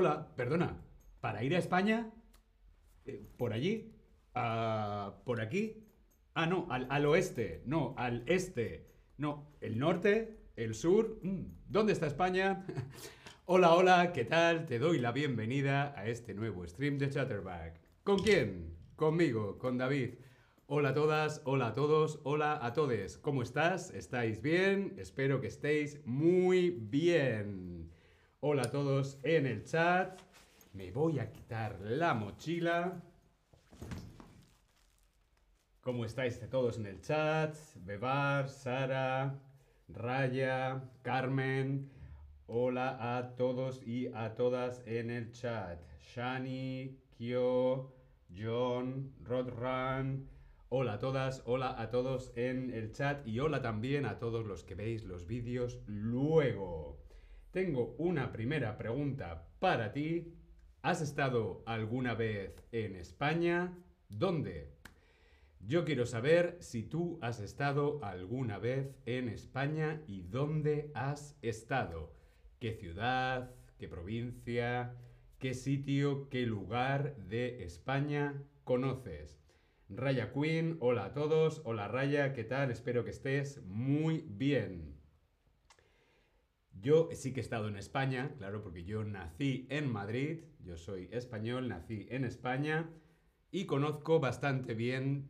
Hola, perdona, ¿para ir a España? Eh, ¿Por allí? ¿Por aquí? Ah, no, al, al oeste, no, al este, no, el norte, el sur. Mm, ¿Dónde está España? hola, hola, ¿qué tal? Te doy la bienvenida a este nuevo stream de Chatterback. ¿Con quién? Conmigo, con David. Hola a todas, hola a todos, hola a todos. ¿Cómo estás? ¿Estáis bien? Espero que estéis muy bien. Hola a todos en el chat. Me voy a quitar la mochila. ¿Cómo estáis todos en el chat? Bebar, Sara, Raya, Carmen. Hola a todos y a todas en el chat. Shani, Kyo, John, Rodran. Hola a todas, hola a todos en el chat y hola también a todos los que veis los vídeos luego. Tengo una primera pregunta para ti. ¿Has estado alguna vez en España? ¿Dónde? Yo quiero saber si tú has estado alguna vez en España y dónde has estado. ¿Qué ciudad? ¿Qué provincia? ¿Qué sitio? ¿Qué lugar de España conoces? Raya Queen, hola a todos. Hola Raya, ¿qué tal? Espero que estés muy bien. Yo sí que he estado en España, claro, porque yo nací en Madrid, yo soy español, nací en España y conozco bastante bien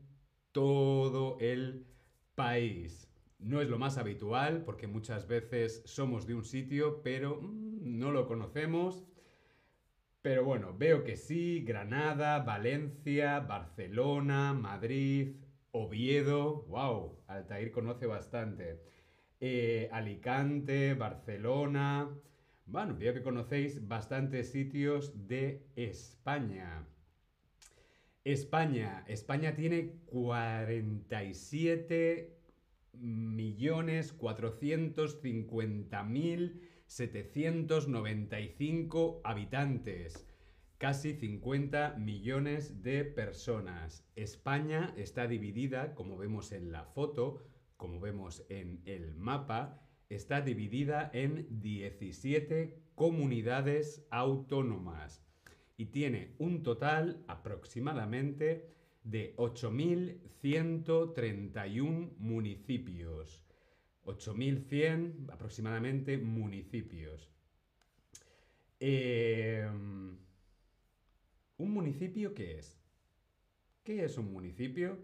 todo el país. No es lo más habitual porque muchas veces somos de un sitio pero mm, no lo conocemos pero bueno, veo que sí, Granada, Valencia, Barcelona, Madrid, Oviedo, wow, Altair conoce bastante. Eh, Alicante, Barcelona. Bueno, veo que conocéis bastantes sitios de España. España. España tiene 47 millones 450 mil 795 habitantes, casi 50 millones de personas. España está dividida, como vemos en la foto, como vemos en el mapa, está dividida en 17 comunidades autónomas y tiene un total aproximadamente de 8.131 municipios. 8.100 aproximadamente municipios. Em, ¿Un municipio qué es? ¿Qué es un municipio?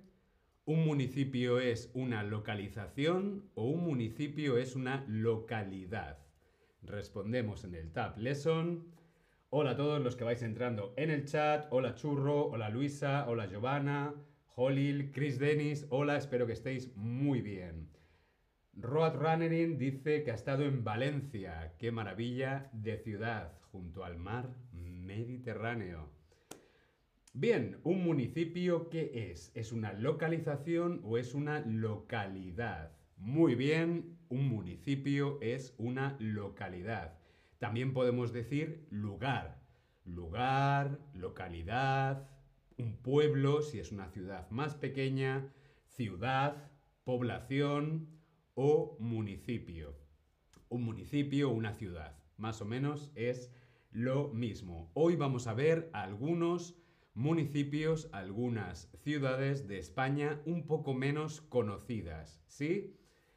¿Un municipio es una localización o un municipio es una localidad? Respondemos en el Tab Lesson. Hola a todos los que vais entrando en el chat. Hola Churro, hola Luisa, hola Giovanna, Holil, Chris Dennis. Hola, espero que estéis muy bien. Road Runnerin dice que ha estado en Valencia. Qué maravilla de ciudad, junto al mar Mediterráneo. Bien, ¿un municipio qué es? ¿Es una localización o es una localidad? Muy bien, un municipio es una localidad. También podemos decir lugar. Lugar, localidad, un pueblo, si es una ciudad más pequeña, ciudad, población, o municipio. Un municipio o una ciudad. Más o menos es lo mismo. Hoy vamos a ver algunos municipios, algunas ciudades de España un poco menos conocidas. ¿Sí?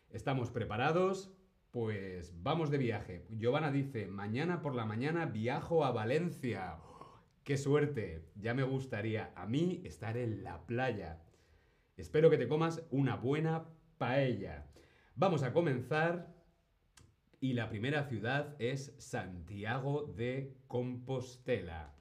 ¿Estamos preparados? Pues vamos de viaje. Giovanna dice, mañana por la mañana viajo a Valencia. ¡Qué suerte! Ya me gustaría a mí estar en la playa. Espero que te comas una buena paella. Vamos a comenzar y la primera ciudad es Santiago de Compostela.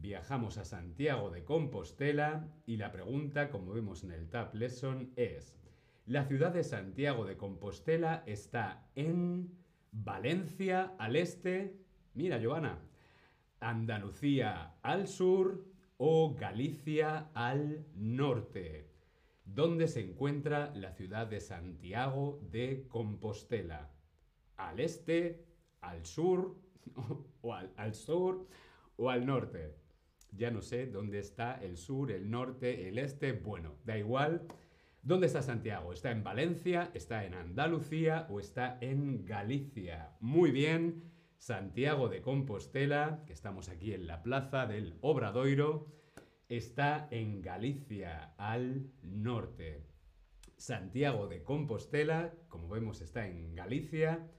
Viajamos a Santiago de Compostela y la pregunta, como vemos en el Tab Lesson, es, ¿la ciudad de Santiago de Compostela está en Valencia al este? Mira, Joana, Andalucía al sur o Galicia al norte. ¿Dónde se encuentra la ciudad de Santiago de Compostela? ¿Al este, al sur, o al, sur o al norte? Ya no sé dónde está el sur, el norte, el este. Bueno, da igual. ¿Dónde está Santiago? ¿Está en Valencia? ¿Está en Andalucía? ¿O está en Galicia? Muy bien. Santiago de Compostela, que estamos aquí en la plaza del Obradoiro, está en Galicia, al norte. Santiago de Compostela, como vemos, está en Galicia.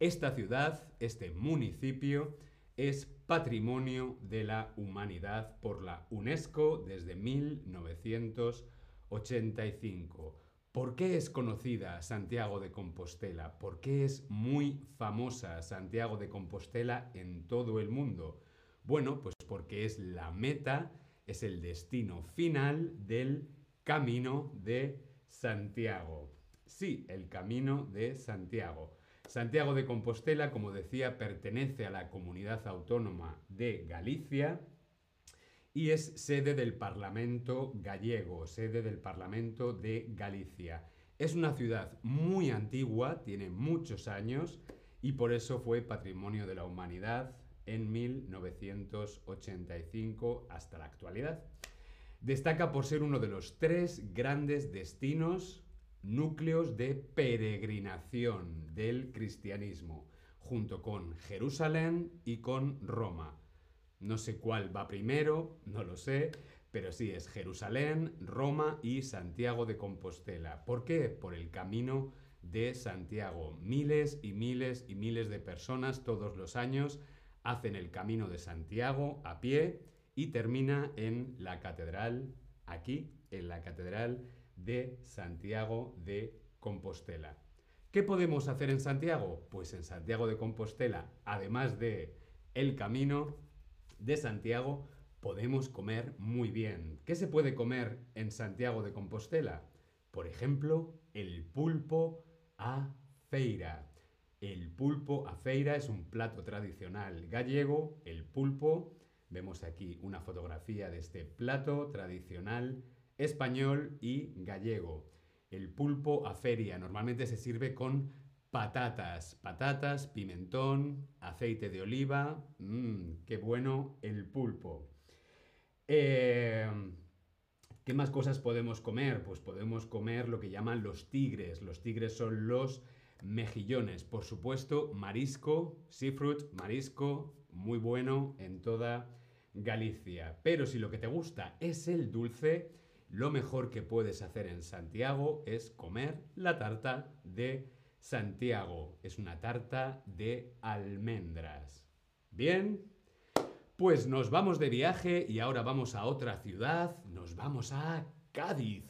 Esta ciudad, este municipio, es Patrimonio de la Humanidad por la UNESCO desde 1985. ¿Por qué es conocida Santiago de Compostela? ¿Por qué es muy famosa Santiago de Compostela en todo el mundo? Bueno, pues porque es la meta, es el destino final del camino de Santiago. Sí, el camino de Santiago. Santiago de Compostela, como decía, pertenece a la comunidad autónoma de Galicia y es sede del Parlamento gallego, sede del Parlamento de Galicia. Es una ciudad muy antigua, tiene muchos años y por eso fue Patrimonio de la Humanidad en 1985 hasta la actualidad. Destaca por ser uno de los tres grandes destinos, núcleos de peregrinación del cristianismo, junto con Jerusalén y con Roma. No sé cuál va primero, no lo sé, pero sí es Jerusalén, Roma y Santiago de Compostela. ¿Por qué? Por el camino de Santiago. Miles y miles y miles de personas todos los años hacen el camino de Santiago a pie y termina en la catedral, aquí, en la catedral de Santiago de Compostela. ¿Qué podemos hacer en Santiago? Pues en Santiago de Compostela, además de el camino, de Santiago podemos comer muy bien. ¿Qué se puede comer en Santiago de Compostela? Por ejemplo, el pulpo a feira. El pulpo a feira es un plato tradicional gallego. El pulpo, vemos aquí una fotografía de este plato tradicional español y gallego. El pulpo a feria normalmente se sirve con patatas, patatas, pimentón, aceite de oliva, mmm, qué bueno el pulpo. Eh, ¿Qué más cosas podemos comer? Pues podemos comer lo que llaman los tigres. Los tigres son los mejillones. Por supuesto, marisco, seafood, marisco, muy bueno en toda Galicia. Pero si lo que te gusta es el dulce, lo mejor que puedes hacer en Santiago es comer la tarta de Santiago. Es una tarta de almendras. Bien, pues nos vamos de viaje y ahora vamos a otra ciudad. Nos vamos a Cádiz.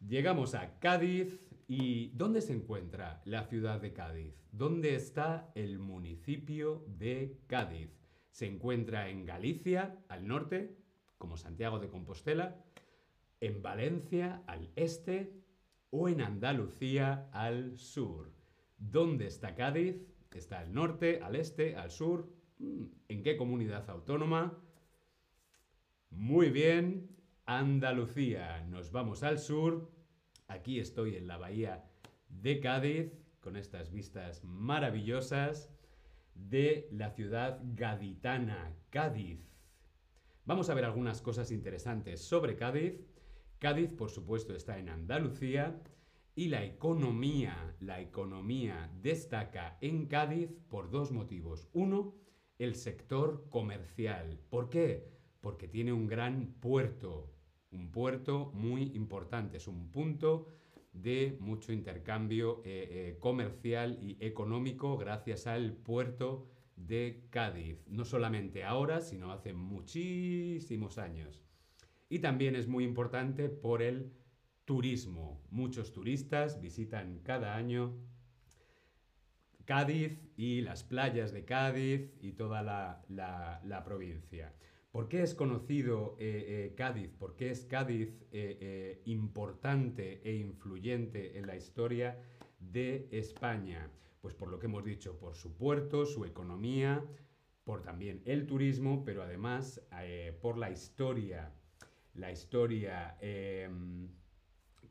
Llegamos a Cádiz y ¿dónde se encuentra la ciudad de Cádiz? ¿Dónde está el municipio de Cádiz? Se encuentra en Galicia, al norte, como Santiago de Compostela, en Valencia, al este, o en Andalucía al sur. ¿Dónde está Cádiz? ¿Está al norte, al este, al sur? Mm, ¿En qué comunidad autónoma? Muy bien, Andalucía. Nos vamos al sur. Aquí estoy en la bahía de Cádiz, con estas vistas maravillosas de la ciudad gaditana, Cádiz. Vamos a ver algunas cosas interesantes sobre Cádiz. Cádiz, por supuesto, está en Andalucía y la economía, la economía destaca en Cádiz por dos motivos. Uno, el sector comercial. ¿Por qué? Porque tiene un gran puerto, un puerto muy importante, es un punto de mucho intercambio eh, eh, comercial y económico gracias al puerto de Cádiz. No solamente ahora, sino hace muchísimos años. Y también es muy importante por el turismo. Muchos turistas visitan cada año Cádiz y las playas de Cádiz y toda la, provincia. ¿Por qué es conocido eh, eh, Cádiz? ¿Por qué es Cádiz eh, importante e influyente en la historia de España? Pues por lo que hemos dicho, por su puerto, su economía, por también el turismo, pero además por la historia la historia. Em,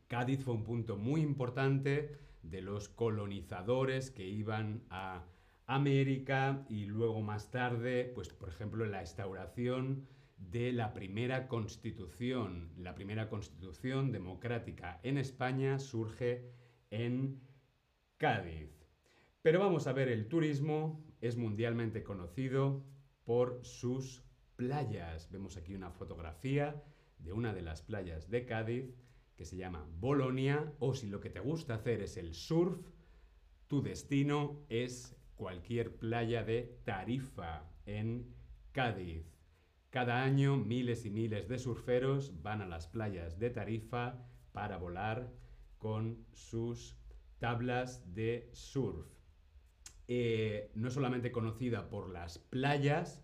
Cádiz fue un punto muy importante de los colonizadores que iban a América y luego más tarde, pues por ejemplo, la instauración de la primera constitución. La primera constitución democrática en España surge en Cádiz. Pero vamos a ver, el turismo es mundialmente conocido por sus playas. Vemos aquí una fotografía de una de las playas de Cádiz que se llama Bolonia o si lo que te gusta hacer es el surf, tu destino es cualquier playa de Tarifa en Cádiz. Cada año miles y miles de surferos van a las playas de Tarifa para volar con sus tablas de surf. Eh, no solamente conocida por las playas,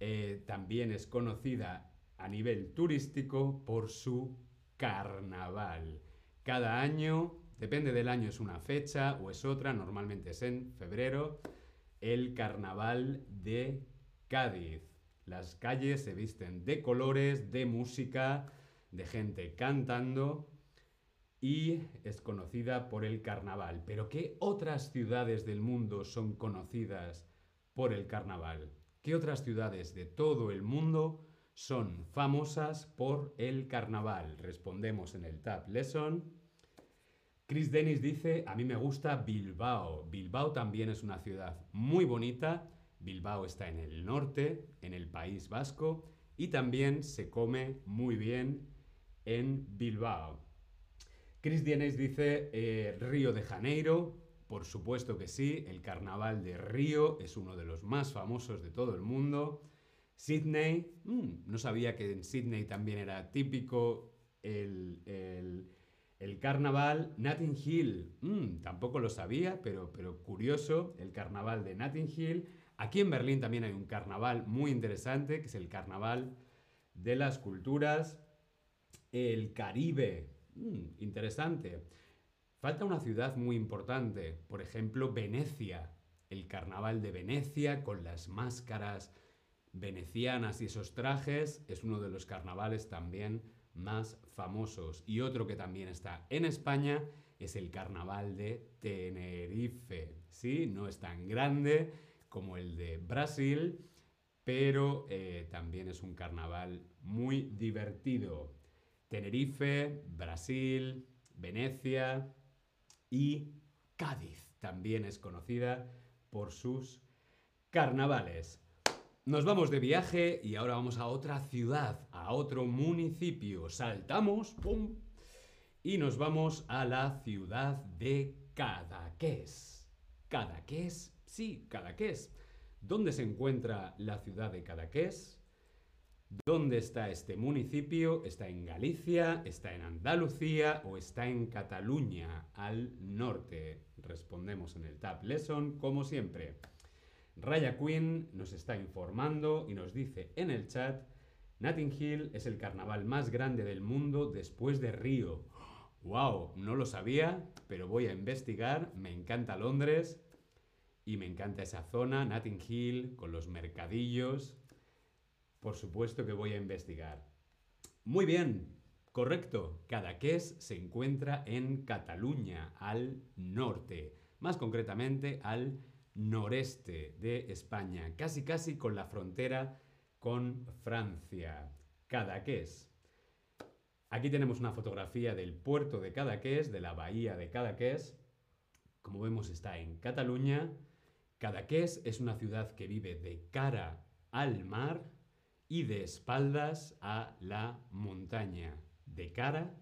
eh, también es conocida a nivel turístico por su carnaval. Cada año, depende del año, es una fecha o es otra, normalmente es en febrero, el carnaval de Cádiz. Las calles se visten de colores, de música, de gente cantando y es conocida por el carnaval. Pero ¿qué otras ciudades del mundo son conocidas por el carnaval? ¿Qué otras ciudades de todo el mundo son famosas por el carnaval? Respondemos en el Tab Lesson. Chris Dennis dice, a mí me gusta Bilbao. Bilbao también es una ciudad muy bonita. Bilbao está en el norte, en el País Vasco, y también se come muy bien en Bilbao. Chris Dennis dice eh, Río de Janeiro. Por supuesto que sí, el carnaval de Río es uno de los más famosos de todo el mundo. Sydney, mm, no sabía que en Sydney también era típico el, carnaval. Notting Hill, mm, tampoco lo sabía, pero, pero curioso, el carnaval de Notting Hill. Aquí en Berlín también hay un carnaval muy interesante, que es el carnaval de las culturas. El Caribe, mm, interesante. Falta una ciudad muy importante, por ejemplo, Venecia. El carnaval de Venecia con las máscaras venecianas y esos trajes es uno de los carnavales también más famosos. Y otro que también está en España es el carnaval de Tenerife. Sí, no es tan grande como el de Brasil, pero eh, también es un carnaval muy divertido. Tenerife, Brasil, Venecia y Cádiz también es conocida por sus carnavales. Nos vamos de viaje y ahora vamos a otra ciudad, a otro municipio. Saltamos, ¡pum! Y nos vamos a la ciudad de Cadaqués. ¿Cadaqués? Sí, Cadaqués. ¿Dónde se encuentra la ciudad de Cadaqués? ¿Dónde está este municipio? ¿Está en Galicia? ¿Está en Andalucía? ¿O está en Cataluña, al norte? Respondemos en el Tab Lesson, como siempre. Raya Queen nos está informando y nos dice en el chat, Notting Hill es el carnaval más grande del mundo después de Río. ¡Wow! No lo sabía, pero voy a investigar. Me encanta Londres y me encanta esa zona, Notting Hill, con los mercadillos. Por supuesto que voy a investigar. Muy bien, correcto. Cadaqués se encuentra en Cataluña, al norte. Más concretamente, al noreste de España, casi casi con la frontera con Francia. Cadaqués. Aquí tenemos una fotografía del puerto de Cadaqués, de la bahía de Cadaqués. Como vemos está en Cataluña. Cadaqués es una ciudad que vive de cara al mar y de espaldas a la montaña. De cara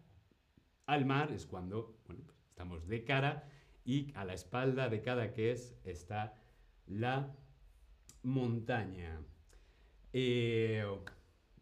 al mar es cuando pues, estamos de cara y a la espalda de Cadaqués está la montaña. Eh,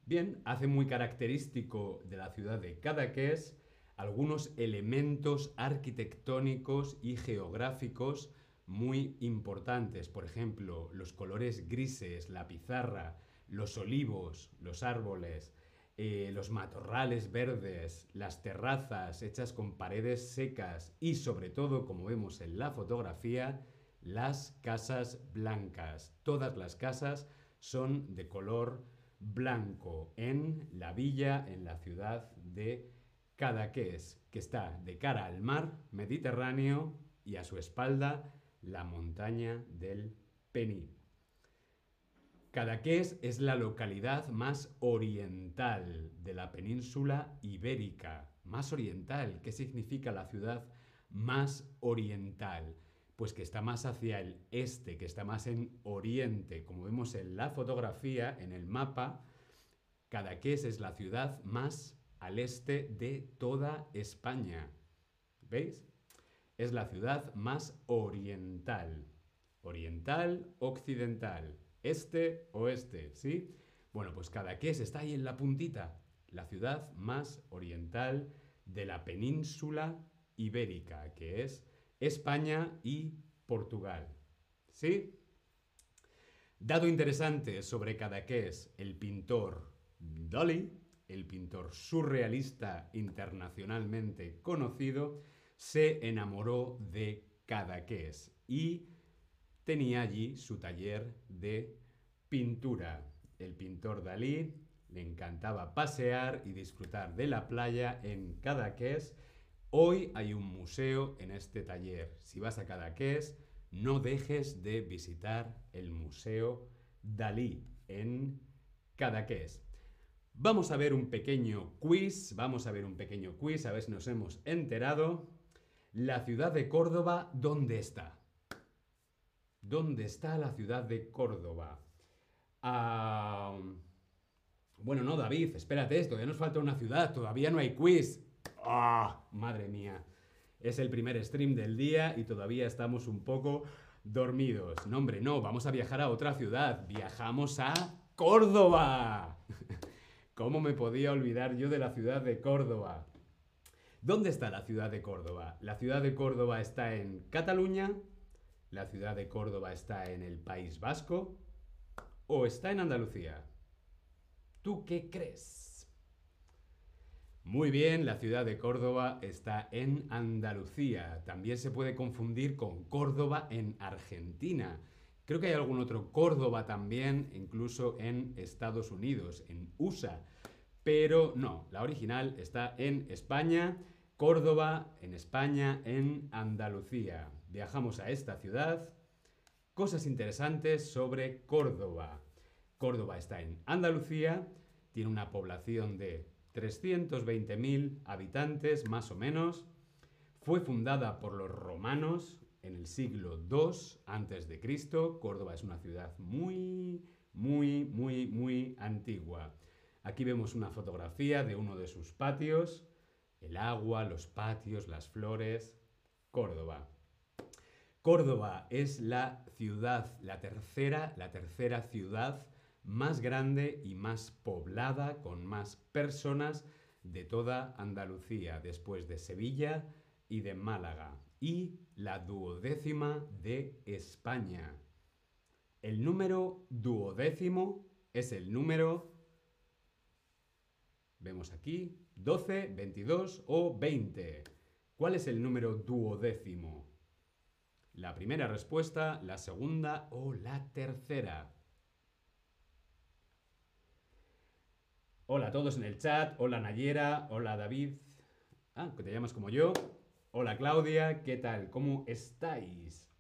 bien, hace muy característico de la ciudad de Cadaqués algunos elementos arquitectónicos y geográficos muy importantes. Por ejemplo, los colores grises, la pizarra, los olivos, los árboles, eh, los matorrales verdes, las terrazas hechas con paredes secas y sobre todo, como vemos en la fotografía, las casas blancas. Todas las casas son de color blanco en la villa, en la ciudad de Cadaqués, que está de cara al mar Mediterráneo y a su espalda la montaña del Pení. Cadaqués es la localidad más oriental de la península ibérica. Más oriental, ¿qué significa la ciudad más oriental? Pues que está más hacia el este, que está más en oriente. Como vemos en la fotografía, en el mapa, Cadaqués es la ciudad más al este de toda España. ¿Veis? Es la ciudad más oriental. Oriental, occidental. Este, oeste, ¿sí? Bueno, pues Cadaqués está ahí en la puntita. La ciudad más oriental de la península ibérica, que es España y Portugal. ¿Sí? Dado interesante sobre Cadaqués, el pintor Dalí, el pintor surrealista internacionalmente conocido, se enamoró de Cadaqués y tenía allí su taller de pintura. El pintor Dalí le encantaba pasear y disfrutar de la playa en Cadaqués. Hoy hay un museo en este taller. Si vas a Cadaqués, no dejes de visitar el Museo Dalí en Cadaqués. Vamos a ver un pequeño quiz, vamos a ver un pequeño quiz, a ver si nos hemos enterado. La ciudad de Córdoba, ¿dónde está? ¿Dónde está la ciudad de Córdoba? Ah, bueno, no, David, espérate, todavía nos falta una ciudad, todavía no hay quiz. ¡Ah! madre mía. Es el primer stream del día y todavía estamos un poco dormidos. No, hombre, no, vamos a viajar a otra ciudad. Viajamos a Córdoba. ¿Cómo me podía olvidar yo de la ciudad de Córdoba? ¿Dónde está la ciudad de Córdoba? La ciudad de Córdoba está en Cataluña, la ciudad de Córdoba está en el País Vasco o está en Andalucía. ¿Tú qué crees? Muy bien, la ciudad de Córdoba está en Andalucía. También se puede confundir con Córdoba en Argentina. Creo que hay algún otro Córdoba también, incluso en Estados Unidos, en USA. Pero no, la original está en España, Córdoba, en España, en Andalucía. Viajamos a esta ciudad. Cosas interesantes sobre Córdoba. Córdoba está en Andalucía, tiene una población de 320.000 habitantes más o menos. Fue fundada por los romanos en el siglo II antes de Cristo. Córdoba es una ciudad muy, muy, muy, muy antigua. Aquí vemos una fotografía de uno de sus patios, el agua, los patios, las flores. Córdoba. Córdoba es la ciudad, la tercera, la tercera ciudad más grande y más poblada, con más personas de toda Andalucía, después de Sevilla y de Málaga y la duodécima de España. El número duodécimo es el número, vemos aquí, 12, 22 o 20. ¿Cuál es el número duodécimo? La primera respuesta, la segunda o la tercera. Hola a todos en el chat, hola Nayera, hola David. Ah, que te llamas como yo. Hola Claudia, ¿qué tal? ¿Cómo estáis?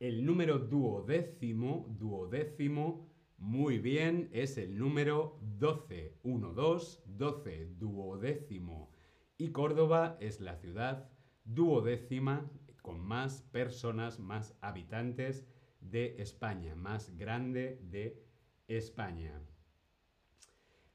El número duodécimo, duodécimo, muy bien, es el número 12. 1, 2, 12, duodécimo. Y Córdoba es la ciudad duodécima con más personas, más habitantes de España, más grande de España.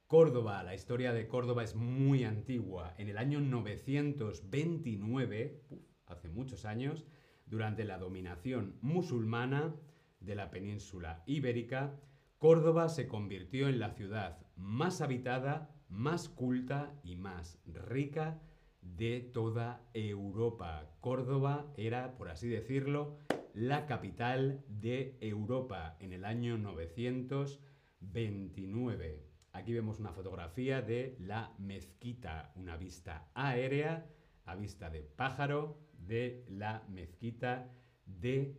Córdoba, la historia de Córdoba es muy antigua. En el año 929, hace muchos años, durante la dominación musulmana de la península ibérica, Córdoba se convirtió en la ciudad más habitada, más culta y más rica de toda Europa. Córdoba era, por así decirlo, la capital de Europa en el año 929. Aquí vemos una fotografía de la mezquita, una vista aérea, a vista de pájaro, de la mezquita de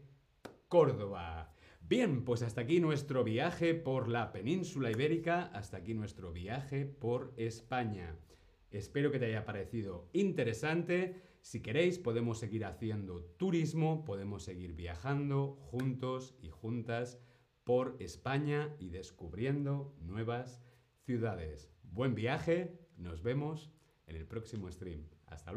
Córdoba. Bien, pues hasta aquí nuestro viaje por la península ibérica, hasta aquí nuestro viaje por España. Espero que te haya parecido interesante. Si queréis, podemos seguir haciendo turismo, podemos seguir viajando juntos y juntas por España y descubriendo nuevas ciudades. Buen viaje, nos vemos en el próximo stream. Hasta luego.